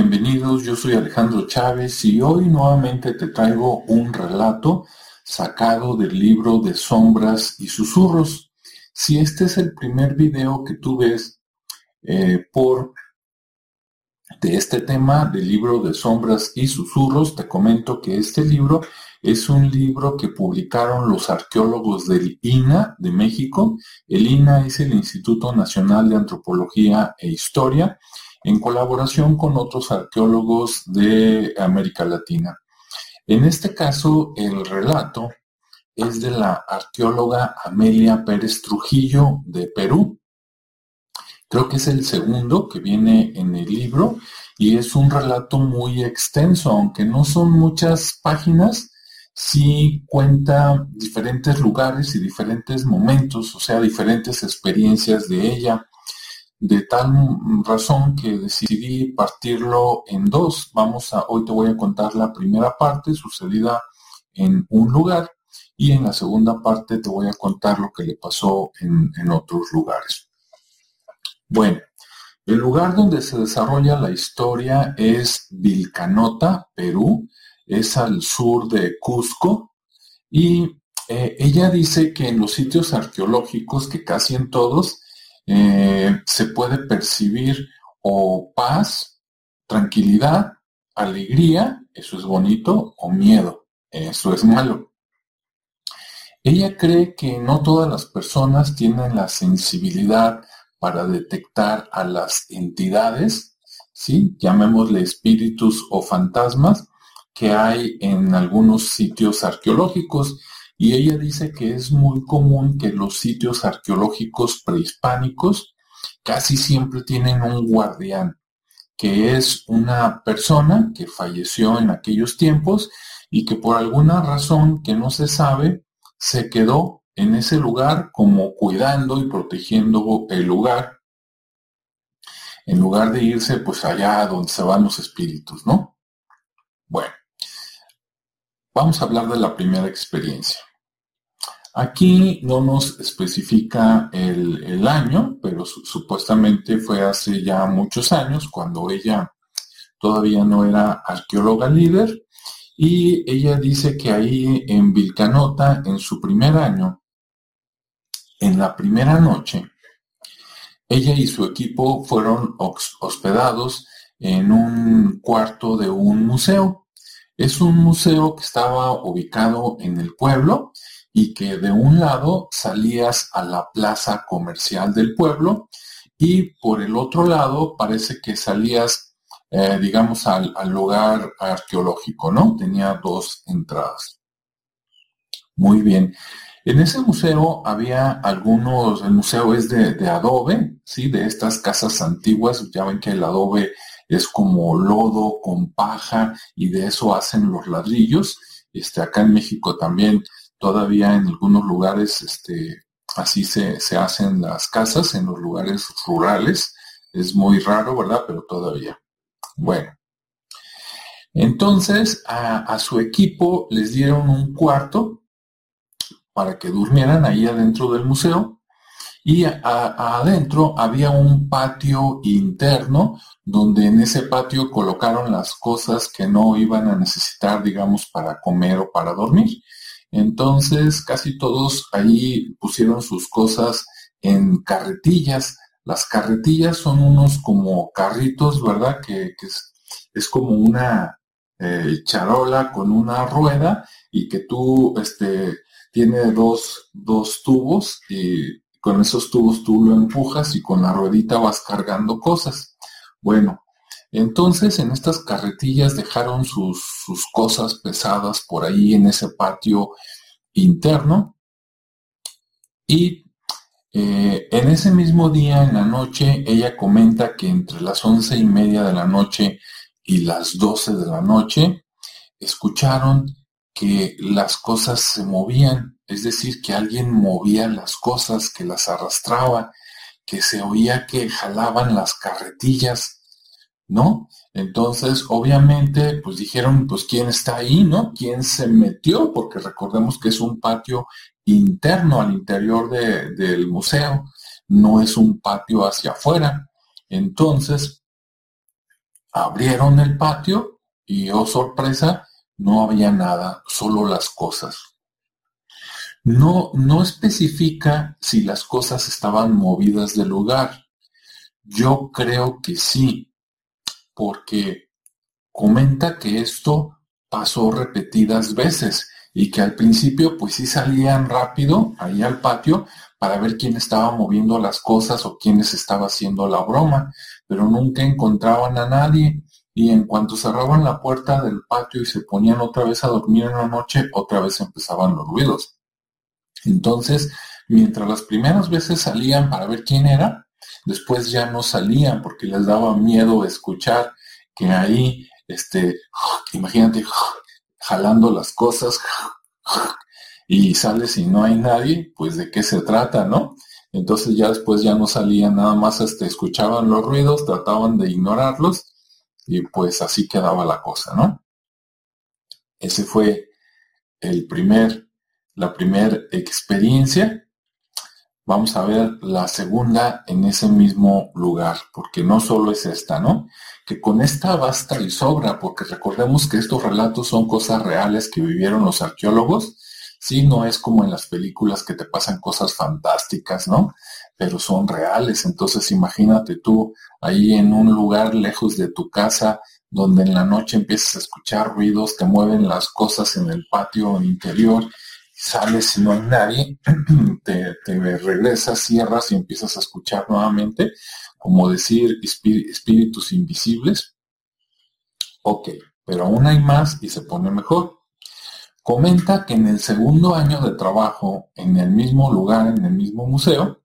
bienvenidos. Yo soy Alejandro Chávez y hoy nuevamente te traigo un relato sacado del libro de sombras y susurros. Si este es el primer video que tú ves eh, por de este tema del libro de sombras y susurros, te comento que este libro es un libro que publicaron los arqueólogos del INA de México. El INA es el Instituto Nacional de Antropología e Historia en colaboración con otros arqueólogos de América Latina. En este caso, el relato es de la arqueóloga Amelia Pérez Trujillo de Perú. Creo que es el segundo que viene en el libro y es un relato muy extenso, aunque no son muchas páginas, sí cuenta diferentes lugares y diferentes momentos, o sea, diferentes experiencias de ella de tal razón que decidí partirlo en dos. Vamos a, hoy te voy a contar la primera parte sucedida en un lugar y en la segunda parte te voy a contar lo que le pasó en, otros lugares. Bueno, el lugar donde se desarrolla la historia es Vilcanota, Perú, es al sur de Cusco y eh, ella dice que en los sitios arqueológicos, que casi en todos, eh, se puede percibir o paz, tranquilidad, alegría, eso es bonito, o miedo, eso es malo. Ella cree que no todas las personas tienen la sensibilidad para detectar a las entidades, ¿sí? llamémosle espíritus o fantasmas, que hay en algunos sitios arqueológicos y ella dice que es muy común que los sitios arqueológicos prehispánicos casi siempre tienen un guardián, que es una persona que falleció en aquellos tiempos y que por alguna razón que no se sabe, se quedó en ese lugar como cuidando y protegiendo el lugar, en lugar de irse pues allá donde se van los espíritus, ¿no? Bueno, vamos a hablar de la primera experiencia. Aquí no nos especifica el, año, pero supuestamente fue hace ya muchos años, cuando ella todavía no era arqueóloga líder, y ella dice que ahí en Vilcanota, en su primer año, en la primera noche, ella y su equipo fueron hospedados en un cuarto de un museo. Es un museo que estaba ubicado en el pueblo y que de un lado salías a la plaza comercial del pueblo y por el otro lado parece que salías, eh, digamos, al, lugar arqueológico, ¿no? Tenía dos entradas. Muy bien. En ese museo había algunos, el museo es de, de, adobe, ¿sí? De estas casas antiguas, ya ven que el adobe es como lodo con paja y de eso hacen los ladrillos. Este, acá en México también Todavía en algunos lugares este, así se, hacen las casas, en los lugares rurales. Es muy raro, ¿verdad? Pero todavía. Bueno. Entonces a, su equipo les dieron un cuarto para que durmieran ahí adentro del museo y adentro había un patio interno donde en ese patio colocaron las cosas que no iban a necesitar, digamos, para comer o para dormir. Entonces, casi todos ahí pusieron sus cosas en carretillas. Las carretillas son unos como carritos, ¿verdad? Que, es, como una eh, charola con una rueda y que tú, este, tiene dos, dos tubos y con esos tubos tú lo empujas y con la ruedita vas cargando cosas. Bueno, entonces en estas carretillas dejaron sus, cosas pesadas por ahí en ese patio interno. Y eh, en ese mismo día, en la noche, ella comenta que entre las once y media de la noche y las doce de la noche, escucharon que las cosas se movían, es decir, que alguien movía las cosas, que las arrastraba, que se oía que jalaban las carretillas ¿no? Entonces, obviamente, pues dijeron, pues, ¿quién está ahí, no? ¿Quién se metió? Porque recordemos que es un patio interno al interior del museo, no es un patio hacia afuera. Entonces, abrieron el patio y, oh sorpresa, no había nada, solo las cosas. No, no especifica si las cosas estaban movidas del lugar. Yo creo que sí, porque comenta que esto pasó repetidas veces y que al principio pues sí salían rápido ahí al patio para ver quién estaba moviendo las cosas o quiénes estaba haciendo la broma, pero nunca encontraban a nadie y en cuanto cerraban la puerta del patio y se ponían otra vez a dormir en la noche, otra vez empezaban los ruidos. Entonces, mientras las primeras veces salían para ver quién era, después ya no salían porque les daba miedo escuchar que ahí, este, imagínate, jalando las cosas y sales y no hay nadie, pues de qué se trata, ¿no? Entonces ya después ya no salían, nada más este, escuchaban los ruidos, trataban de ignorarlos y pues así quedaba la cosa, ¿no? Ese fue el primer, la primera experiencia. Vamos a ver la segunda en ese mismo lugar, porque no solo es esta, ¿no? Que con esta basta y sobra, porque recordemos que estos relatos son cosas reales que vivieron los arqueólogos, sí, no es como en las películas que te pasan cosas fantásticas, ¿no? pero son reales. Entonces imagínate tú ahí en un lugar lejos de tu casa, donde en la noche empiezas a escuchar ruidos, te mueven las cosas en el patio interior, sales y no hay nadie, te, regresas, cierras y empiezas a escuchar nuevamente, como decir espíritus invisibles. Ok, pero aún hay más y se pone mejor. Comenta que en el segundo año de trabajo, en el mismo lugar, en el mismo museo,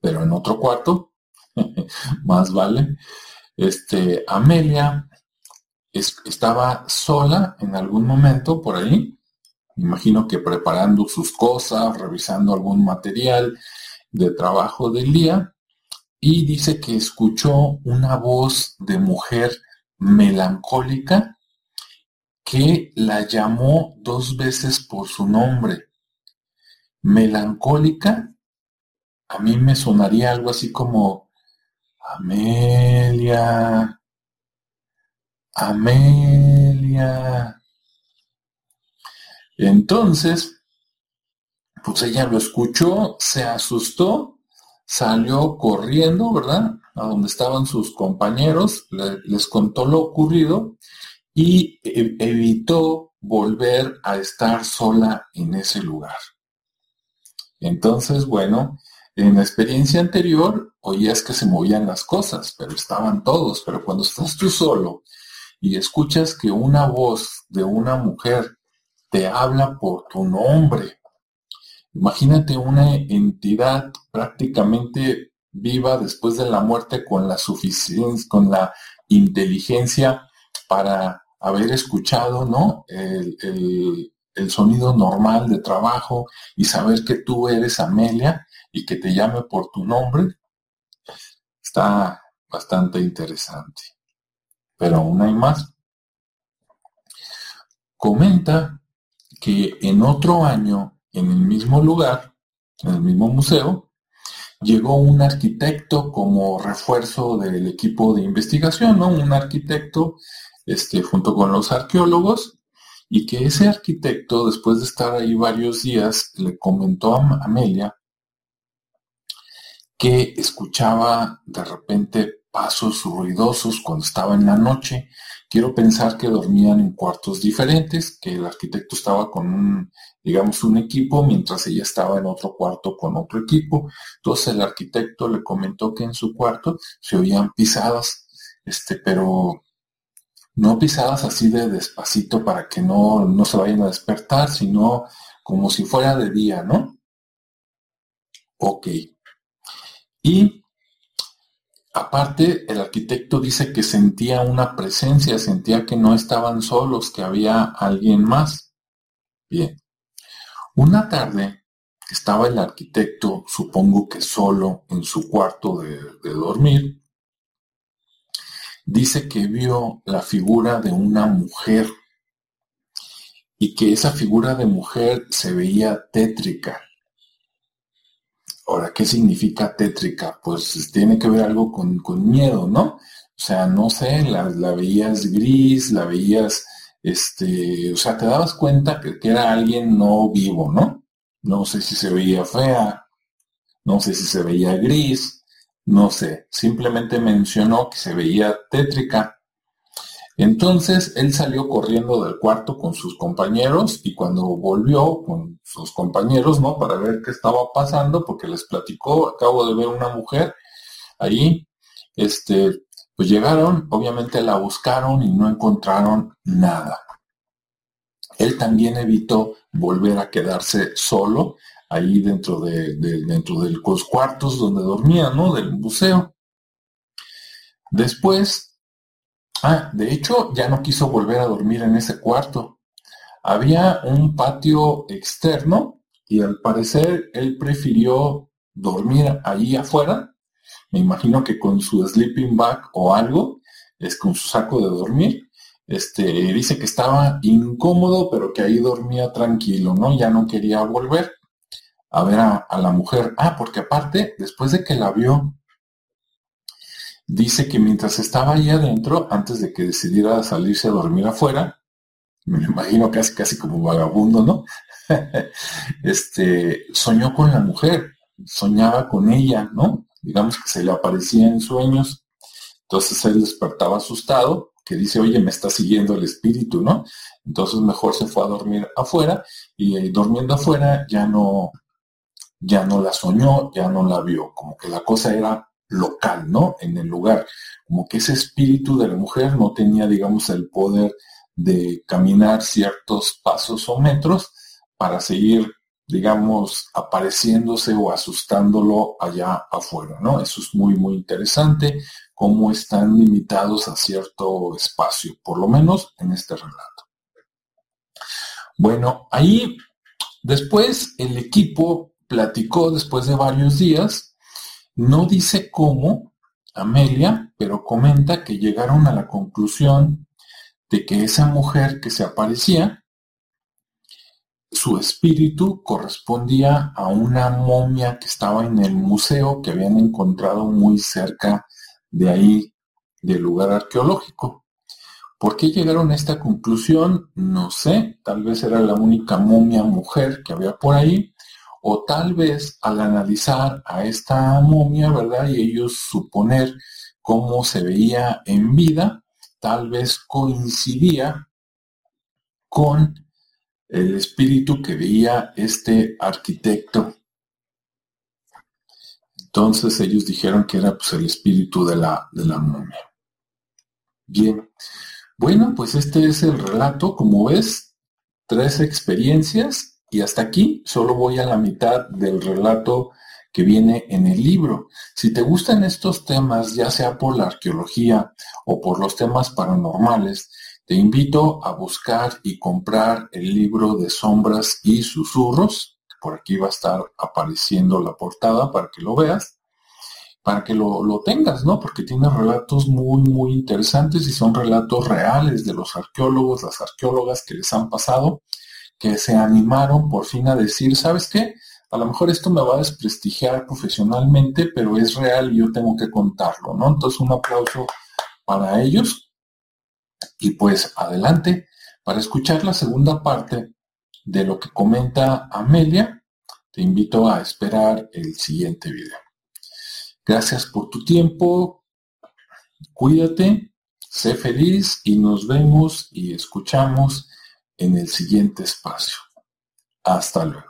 pero en otro cuarto, más vale. Este, Amelia estaba sola en algún momento por ahí, imagino que preparando sus cosas, revisando algún material de trabajo del día, y dice que escuchó una voz de mujer melancólica que la llamó dos veces por su nombre. Melancólica a mí me sonaría algo así como Amelia, Amelia. Entonces, pues ella lo escuchó, se asustó, salió corriendo, ¿verdad? A donde estaban sus compañeros, les contó lo ocurrido y e, evitó volver a estar sola en ese lugar. Entonces, bueno, en la experiencia anterior oías que se movían las cosas, pero estaban todos. Pero cuando estás tú solo y escuchas que una voz de una mujer te habla por tu nombre, imagínate una entidad prácticamente viva después de la muerte con la suficiencia, con la inteligencia para haber escuchado, ¿no? El, el sonido normal de trabajo y saber que tú eres Amelia y que te llame por tu nombre, está bastante interesante. Pero aún hay más. Comenta que en otro año, en el mismo lugar, en el mismo museo, llegó un arquitecto como refuerzo del equipo de investigación, ¿no? Un arquitecto este, junto con los arqueólogos, y que ese arquitecto, después de estar ahí varios días, le comentó a Amelia que escuchaba de repente pasos ruidosos cuando estaba en la noche. Quiero pensar que dormían en cuartos diferentes, que el arquitecto estaba con un, digamos, un equipo, mientras ella estaba en otro cuarto con otro equipo. Entonces el arquitecto le comentó que en su cuarto se oían pisadas, este, pero no pisadas así de despacito para que no, no se vayan a despertar, sino como si fuera de día, ¿no? Ok, y aparte, el arquitecto dice que sentía una presencia, sentía que no estaban solos, que había alguien más. Bien. Una tarde estaba el arquitecto, supongo que solo en su cuarto de, de dormir. Dice que vio la figura de una mujer y que esa figura de mujer se veía tétrica Ahora, ¿qué significa tétrica? Pues tiene que ver algo con, miedo, ¿no? sea, no sé, la, veías gris, la veías, este, o sea, te dabas cuenta que era alguien no vivo, ¿no? No sé si se veía fea, no sé si se veía gris, no sé, simplemente mencionó que se veía tétrica. Entonces él salió corriendo del cuarto con sus compañeros y cuando volvió con sus compañeros, ¿no? Para ver qué estaba pasando, porque les platicó, acabo de ver una mujer ahí, este, pues llegaron, obviamente la buscaron y no encontraron nada. Él también evitó volver a quedarse solo ahí dentro de, dentro de los cuartos donde dormía, ¿no? Del museo. Después, ah, de hecho, ya no quiso volver a dormir en ese cuarto. Había un patio externo y al parecer él prefirió dormir ahí afuera me imagino que con su sleeping bag o algo, es con su saco de dormir, este, dice que estaba incómodo, pero que ahí dormía tranquilo, ¿no? Ya no quería volver a ver a, a la mujer. Ah, porque aparte, después de que la vio, dice que mientras estaba ahí adentro, antes de que decidiera salirse a dormir afuera, me imagino casi casi como vagabundo, ¿no? este, soñó con la mujer, soñaba con ella, ¿no? digamos que se le aparecía en sueños. Entonces él despertaba asustado, que dice, oye, me está siguiendo el espíritu, ¿no? Entonces mejor se fue a dormir afuera y eh, durmiendo afuera ya no, ya no la soñó, ya no la vio, como que la cosa era local, ¿no? En el lugar, como que ese espíritu de la mujer no tenía, digamos, el poder de caminar ciertos pasos o metros para seguir digamos, apareciéndose o asustándolo allá afuera, ¿no? Eso es muy, muy interesante, cómo están limitados a cierto espacio, por lo menos en este relato. Bueno, ahí después el equipo platicó después de varios días, no dice cómo, Amelia, pero comenta que llegaron a la conclusión de que esa mujer que se aparecía su espíritu correspondía a una momia que estaba en el museo que habían encontrado muy cerca de ahí, del lugar arqueológico. ¿Por qué llegaron a esta conclusión? No sé, tal vez era la única momia mujer que había por ahí, o tal vez al analizar a esta momia, ¿verdad? Y ellos suponer cómo se veía en vida, tal vez coincidía con el espíritu que veía este arquitecto. Entonces ellos dijeron que era pues, el espíritu de la, de la momia. Bien, bueno, pues este es el relato, como ves, tres experiencias y hasta aquí solo voy a la mitad del relato que viene en el libro. Si te gustan estos temas, ya sea por la arqueología o por los temas paranormales, te invito a buscar y comprar el libro de sombras y susurros. Por aquí va a estar apareciendo la portada para que lo veas, para que lo, lo tengas, ¿no? Porque tiene relatos muy, muy interesantes y son relatos reales de los arqueólogos, las arqueólogas que les han pasado, que se animaron por fin a decir, ¿sabes qué? A lo mejor esto me va a desprestigiar profesionalmente, pero es real y yo tengo que contarlo, ¿no? Entonces un aplauso para ellos y pues adelante, para escuchar la segunda parte de lo que comenta Amelia, te invito a esperar el siguiente video. Gracias por tu tiempo, cuídate, sé feliz y nos vemos y escuchamos en el siguiente espacio. Hasta luego.